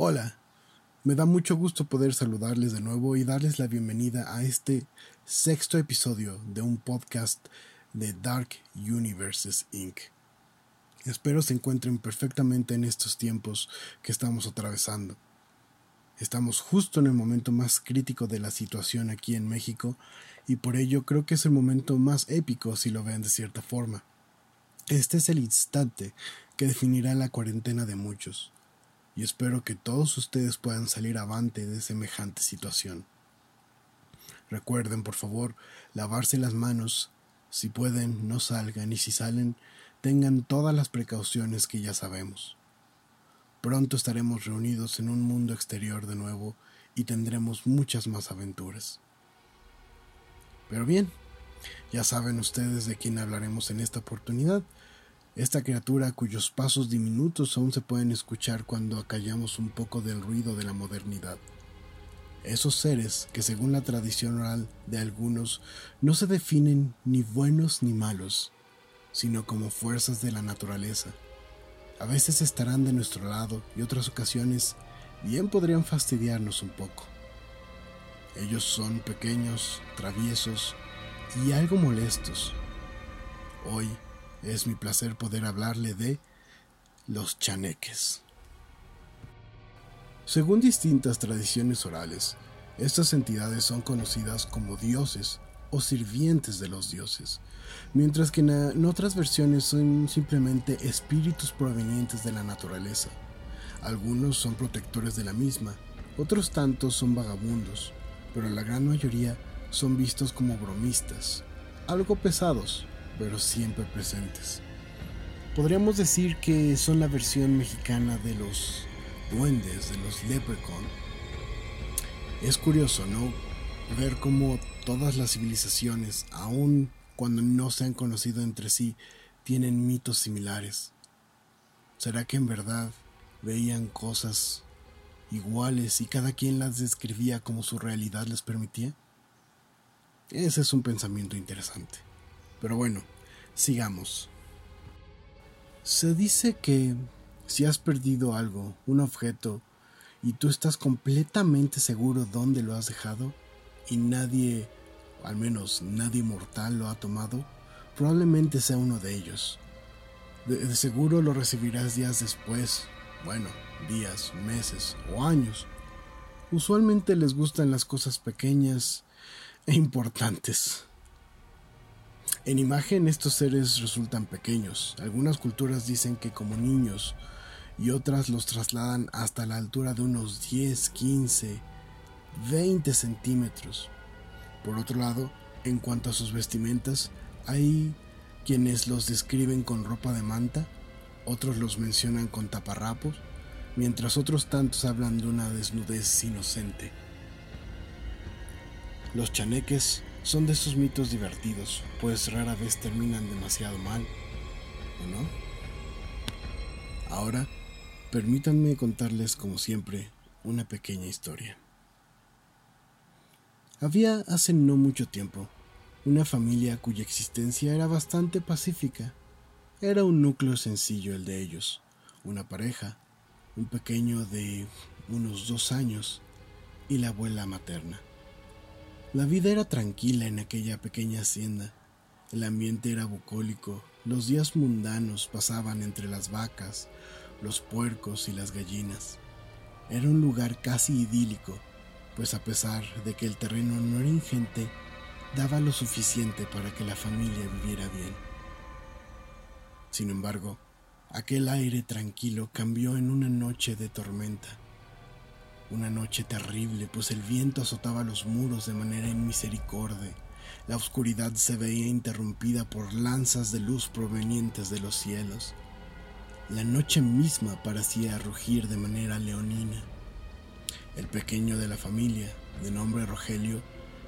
Hola, me da mucho gusto poder saludarles de nuevo y darles la bienvenida a este sexto episodio de un podcast de Dark Universes Inc. Espero se encuentren perfectamente en estos tiempos que estamos atravesando. Estamos justo en el momento más crítico de la situación aquí en México y por ello creo que es el momento más épico si lo ven de cierta forma. Este es el instante que definirá la cuarentena de muchos y espero que todos ustedes puedan salir avante de semejante situación. Recuerden, por favor, lavarse las manos. Si pueden, no salgan y si salen, tengan todas las precauciones que ya sabemos. Pronto estaremos reunidos en un mundo exterior de nuevo y tendremos muchas más aventuras. Pero bien, ya saben ustedes de quién hablaremos en esta oportunidad esta criatura cuyos pasos diminutos aún se pueden escuchar cuando acallamos un poco del ruido de la modernidad. Esos seres que según la tradición oral de algunos no se definen ni buenos ni malos, sino como fuerzas de la naturaleza. A veces estarán de nuestro lado y otras ocasiones bien podrían fastidiarnos un poco. Ellos son pequeños, traviesos y algo molestos. Hoy, es mi placer poder hablarle de los chaneques. Según distintas tradiciones orales, estas entidades son conocidas como dioses o sirvientes de los dioses, mientras que en otras versiones son simplemente espíritus provenientes de la naturaleza. Algunos son protectores de la misma, otros tantos son vagabundos, pero la gran mayoría son vistos como bromistas, algo pesados, pero siempre presentes. Podríamos decir que son la versión mexicana de los duendes, de los leprechaun. Es curioso, ¿no? Ver cómo todas las civilizaciones, aun cuando no se han conocido entre sí, tienen mitos similares. ¿Será que en verdad veían cosas iguales y cada quien las describía como su realidad les permitía? Ese es un pensamiento interesante. Pero bueno, sigamos. Se dice que si has perdido algo, un objeto, y tú estás completamente seguro dónde lo has dejado, y nadie, al menos nadie mortal lo ha tomado, probablemente sea uno de ellos. De, seguro lo recibirás días después, bueno, días, meses o años. Usualmente les gustan las cosas pequeñas e importantes. En imagen estos seres resultan pequeños. Algunas culturas dicen que como niños y otras los trasladan hasta la altura de unos 10, 15, 20 centímetros. Por otro lado, en cuanto a sus vestimentas, hay quienes los describen con ropa de manta, otros los mencionan con taparrapos, mientras otros tantos hablan de una desnudez inocente. Los chaneques son de esos mitos divertidos, pues rara vez terminan demasiado mal, ¿o no? Ahora, permítanme contarles, como siempre, una pequeña historia. Había hace no mucho tiempo una familia cuya existencia era bastante pacífica. Era un núcleo sencillo el de ellos, una pareja, un pequeño de unos dos años y la abuela materna. La vida era tranquila en aquella pequeña hacienda. El ambiente era bucólico. Los días mundanos pasaban entre las vacas, los puercos y las gallinas. Era un lugar casi idílico, pues a pesar de que el terreno no era ingente, daba lo suficiente para que la familia viviera bien. Sin embargo, aquel aire tranquilo cambió en una noche de tormenta. Una noche terrible, pues el viento azotaba los muros de manera inmisericordia. La oscuridad se veía interrumpida por lanzas de luz provenientes de los cielos. La noche misma parecía rugir de manera leonina. El pequeño de la familia, de nombre Rogelio,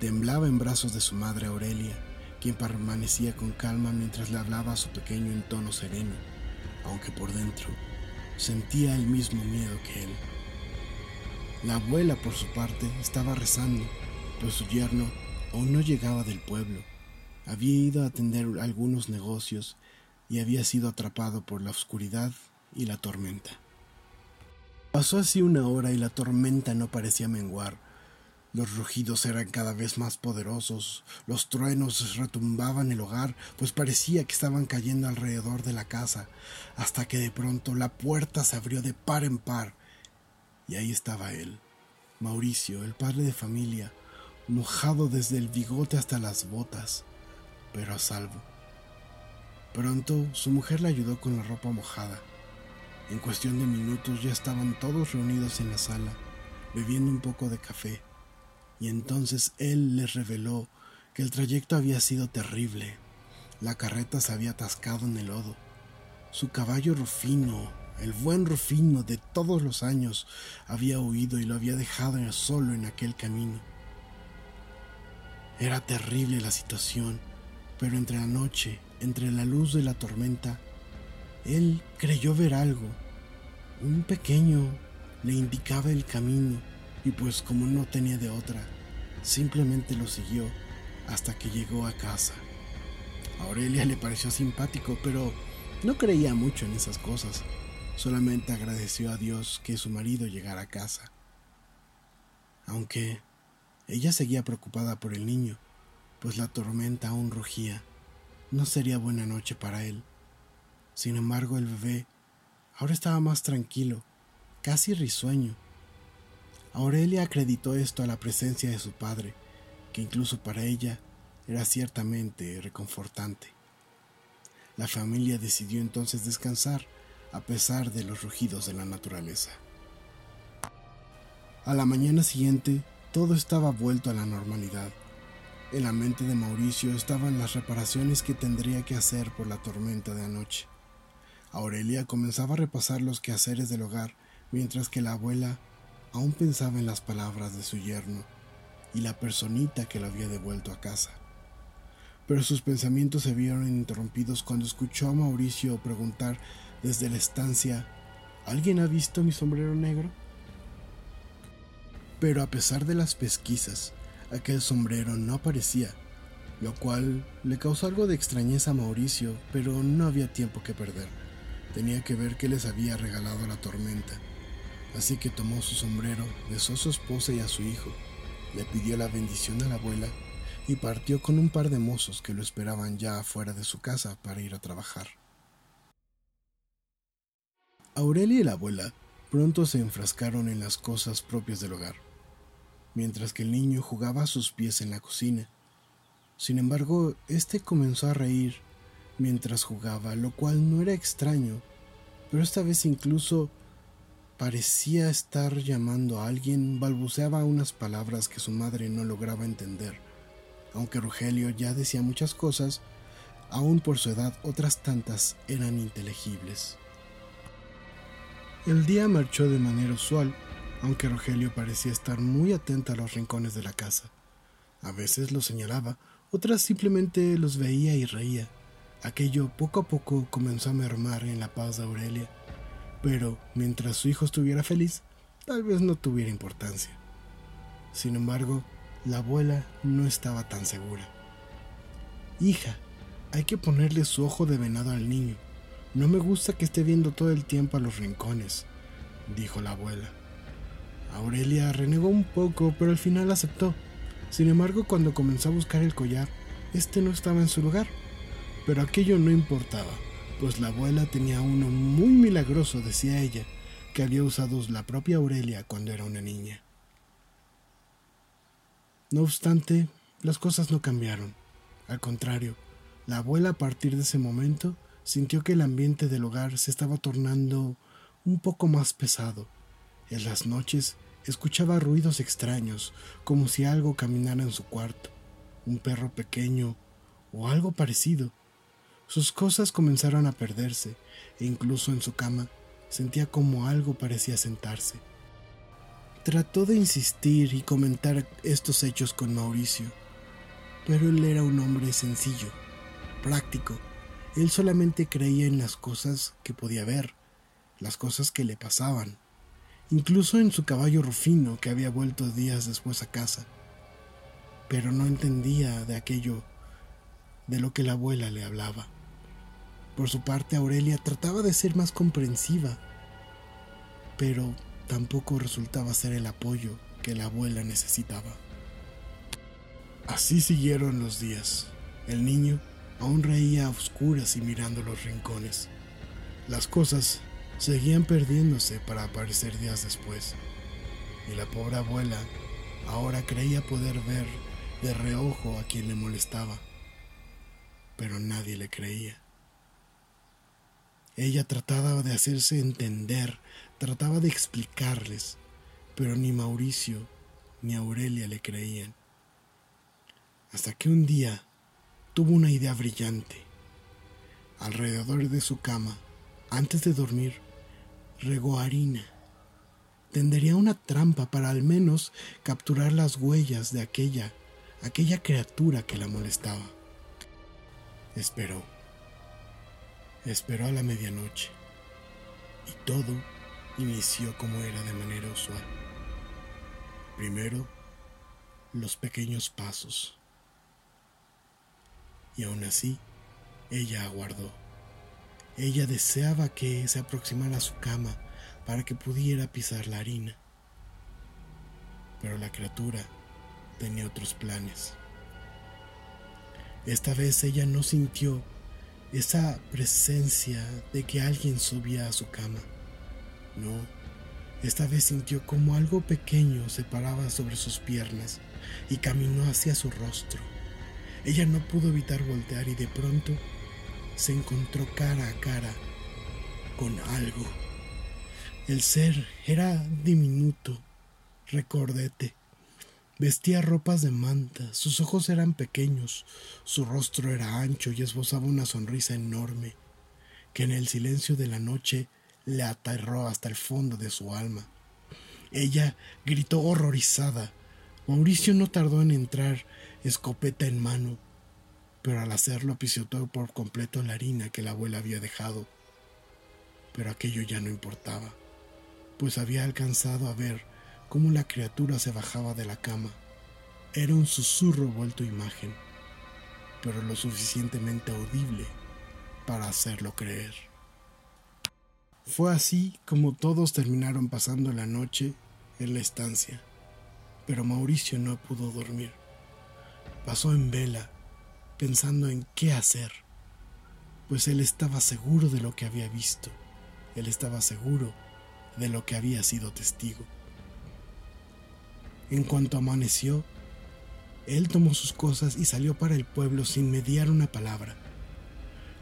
temblaba en brazos de su madre Aurelia, quien permanecía con calma mientras le hablaba a su pequeño en tono sereno, aunque por dentro sentía el mismo miedo que él. La abuela, por su parte, estaba rezando, pues su yerno aún no llegaba del pueblo. Había ido a atender algunos negocios y había sido atrapado por la oscuridad y la tormenta. Pasó así una hora y la tormenta no parecía menguar. Los rugidos eran cada vez más poderosos, los truenos retumbaban el hogar, pues parecía que estaban cayendo alrededor de la casa, hasta que de pronto la puerta se abrió de par en par, y ahí estaba él, Mauricio, el padre de familia, mojado desde el bigote hasta las botas, pero a salvo. Pronto su mujer le ayudó con la ropa mojada. En cuestión de minutos ya estaban todos reunidos en la sala, bebiendo un poco de café y entonces él les reveló que el trayecto había sido terrible. La carreta se había atascado en el lodo. Su caballo Rufino, el buen Rufino de todos los años, había huido y lo había dejado solo en aquel camino. Era terrible la situación, pero entre la noche, entre la luz de la tormenta, él creyó ver algo. Un pequeño le indicaba el camino y pues como no tenía de otra, simplemente lo siguió hasta que llegó a casa. A Aurelia le pareció simpático, pero no creía mucho en esas cosas. Solamente agradeció a Dios que su marido llegara a casa. Aunque ella seguía preocupada por el niño, pues la tormenta aún rugía. No sería buena noche para él. Sin embargo, el bebé ahora estaba más tranquilo, casi risueño, Aurelia acreditó esto a la presencia de su padre, que incluso para ella era ciertamente reconfortante. La familia decidió entonces descansar a pesar de los rugidos de la naturaleza. A la mañana siguiente, todo estaba vuelto a la normalidad. En la mente de Mauricio estaban las reparaciones que tendría que hacer por la tormenta de anoche. Aurelia comenzaba a repasar los quehaceres del hogar, mientras que la abuela aún pensaba en las palabras de su yerno y la personita que lo había devuelto a casa. Pero sus pensamientos se vieron interrumpidos cuando escuchó a Mauricio preguntar desde la estancia ¿Alguien ha visto mi sombrero negro? Pero a pesar de las pesquisas, aquel sombrero no aparecía, lo cual le causó algo de extrañeza a Mauricio, pero no había tiempo que perder. Tenía que ver qué les había regalado la tormenta. Así que tomó su sombrero, besó a su esposa y a su hijo, le pidió la bendición a la abuela y partió con un par de mozos que lo esperaban ya afuera de su casa para ir a trabajar. Aurelia y la abuela pronto se enfrascaron en las cosas propias del hogar, mientras que el niño jugaba a sus pies en la cocina. Sin embargo, éste comenzó a reír mientras jugaba, lo cual no era extraño, pero esta vez incluso Parecía estar llamando a alguien, balbuceaba unas palabras que su madre no lograba entender. Aunque Rogelio ya decía muchas cosas, aún por su edad otras tantas eran inteligibles. El día marchó de manera usual, aunque Rogelio parecía estar muy atenta a los rincones de la casa. A veces los señalaba, otras simplemente los veía y reía. Aquello poco a poco comenzó a mermar en la paz de Aurelia pero mientras su hijo estuviera feliz, tal vez no tuviera importancia. Sin embargo, la abuela no estaba tan segura. Hija, hay que ponerle su ojo de venado al niño. No me gusta que esté viendo todo el tiempo a los rincones, dijo la abuela. Aurelia renegó un poco, pero al final aceptó. Sin embargo, cuando comenzó a buscar el collar, este no estaba en su lugar. Pero aquello no importaba pues la abuela tenía uno muy milagroso, decía ella, que había usado la propia Aurelia cuando era una niña. No obstante, las cosas no cambiaron. Al contrario, la abuela a partir de ese momento sintió que el ambiente del hogar se estaba tornando un poco más pesado. En las noches escuchaba ruidos extraños, como si algo caminara en su cuarto, un perro pequeño o algo parecido. Sus cosas comenzaron a perderse e incluso en su cama sentía como algo parecía sentarse. Trató de insistir y comentar estos hechos con Mauricio, pero él era un hombre sencillo, práctico. Él solamente creía en las cosas que podía ver, las cosas que le pasaban, incluso en su caballo Rufino que había vuelto días después a casa. Pero no entendía de aquello de lo que la abuela le hablaba. Por su parte, Aurelia trataba de ser más comprensiva, pero tampoco resultaba ser el apoyo que la abuela necesitaba. Así siguieron los días. El niño aún reía a oscuras y mirando los rincones. Las cosas seguían perdiéndose para aparecer días después. Y la pobre abuela ahora creía poder ver de reojo a quien le molestaba. Pero nadie le creía. Ella trataba de hacerse entender, trataba de explicarles, pero ni Mauricio ni Aurelia le creían. Hasta que un día tuvo una idea brillante. Alrededor de su cama, antes de dormir, regó harina. Tendería una trampa para al menos capturar las huellas de aquella, aquella criatura que la molestaba. Esperó. Esperó a la medianoche. Y todo inició como era de manera usual. Primero, los pequeños pasos y aún así, ella aguardó. Ella deseaba que se aproximara a su cama para que pudiera pisar la harina. Pero la criatura tenía otros planes. Esta vez ella no sintió esa presencia de que alguien subía a su cama. No, esta vez sintió como algo pequeño se paraba sobre sus piernas y caminó hacia su rostro. Ella no pudo evitar voltear y de pronto se encontró cara a cara con algo. El ser era diminuto, recordete. Vestía ropas de manta, sus ojos eran pequeños, su rostro era ancho y esbozaba una sonrisa enorme, que en el silencio de la noche le aterró hasta el fondo de su alma. Ella gritó horrorizada. Mauricio no tardó en entrar escopeta en mano, pero al hacerlo pisoteó por completo la harina que la abuela había dejado. Pero aquello ya no importaba, pues había alcanzado a ver cómo la criatura se bajaba de la cama. Era un susurro vuelto imagen, pero lo suficientemente audible para hacerlo creer. Fue así como todos terminaron pasando la noche en la estancia, pero Mauricio no pudo dormir pasó en vela, pensando en qué hacer, pues él estaba seguro de lo que había visto, él estaba seguro de lo que había sido testigo. En cuanto amaneció, él tomó sus cosas y salió para el pueblo sin mediar una palabra.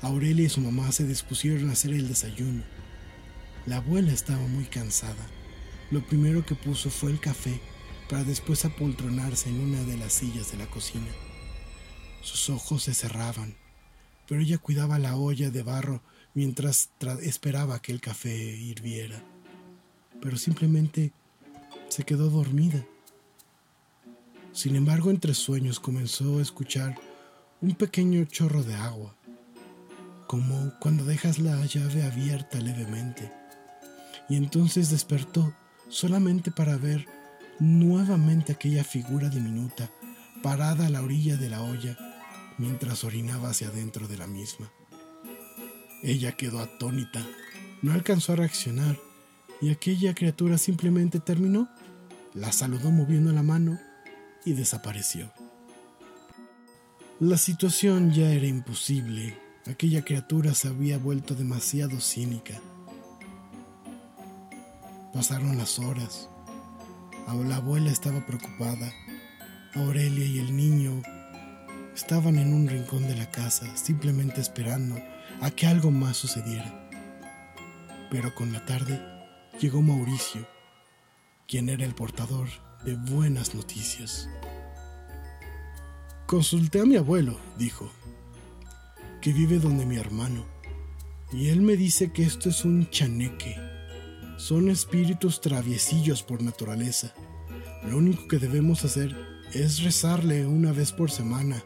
Aurelia y su mamá se dispusieron a hacer el desayuno. La abuela estaba muy cansada. Lo primero que puso fue el café para después apoltronarse en una de las sillas de la cocina. Sus ojos se cerraban, pero ella cuidaba la olla de barro mientras esperaba que el café hirviera. Pero simplemente se quedó dormida. Sin embargo, entre sueños comenzó a escuchar un pequeño chorro de agua, como cuando dejas la llave abierta levemente. Y entonces despertó solamente para ver nuevamente aquella figura diminuta parada a la orilla de la olla mientras orinaba hacia adentro de la misma. Ella quedó atónita, no alcanzó a reaccionar y aquella criatura simplemente terminó, la saludó moviendo la mano y desapareció. La situación ya era imposible, aquella criatura se había vuelto demasiado cínica. Pasaron las horas, la abuela estaba preocupada. Aurelia y el niño estaban en un rincón de la casa, simplemente esperando a que algo más sucediera. Pero con la tarde llegó Mauricio, quien era el portador de buenas noticias. Consulté a mi abuelo, dijo, que vive donde mi hermano, y él me dice que esto es un chaneque son espíritus traviesillos por naturaleza. Lo único que debemos hacer es rezarle una vez por semana,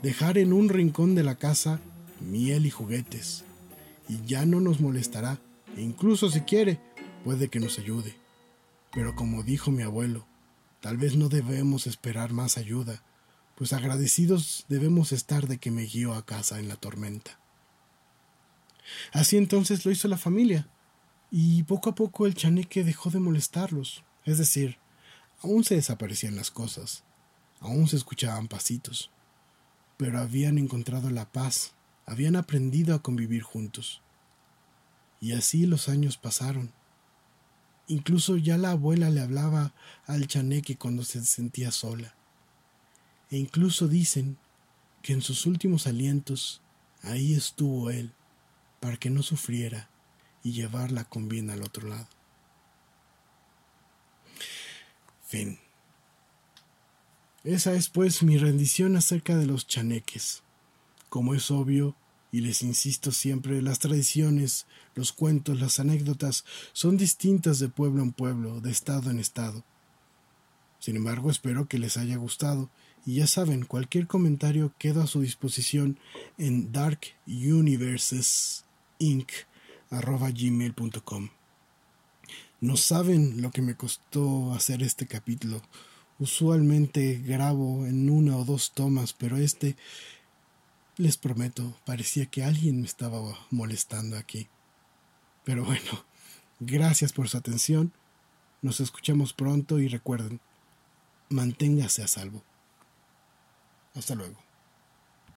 dejar en un rincón de la casa miel y juguetes, y ya no nos molestará, e incluso si quiere, puede que nos ayude. Pero como dijo mi abuelo, tal vez no debemos esperar más ayuda, pues agradecidos debemos estar de que me guió a casa en la tormenta. Así entonces lo hizo la familia. Y poco a poco el chaneque dejó de molestarlos, es decir, aún se desaparecían las cosas, aún se escuchaban pasitos, pero habían encontrado la paz, habían aprendido a convivir juntos. Y así los años pasaron. Incluso ya la abuela le hablaba al chaneque cuando se sentía sola. E incluso dicen que en sus últimos alientos ahí estuvo él, para que no sufriera y llevarla con bien al otro lado. Fin. Esa es pues mi rendición acerca de los chaneques. Como es obvio, y les insisto siempre, las tradiciones, los cuentos, las anécdotas son distintas de pueblo en pueblo, de estado en estado. Sin embargo, espero que les haya gustado y ya saben, cualquier comentario queda a su disposición en darkuniversesinc.gmail.com No saben lo que me costó hacer este capítulo. Usualmente grabo en una o dos tomas, pero este les prometo, parecía que alguien me estaba molestando aquí. Pero bueno, gracias por su atención. Nos escuchamos pronto y recuerden, manténgase a salvo. Hasta luego.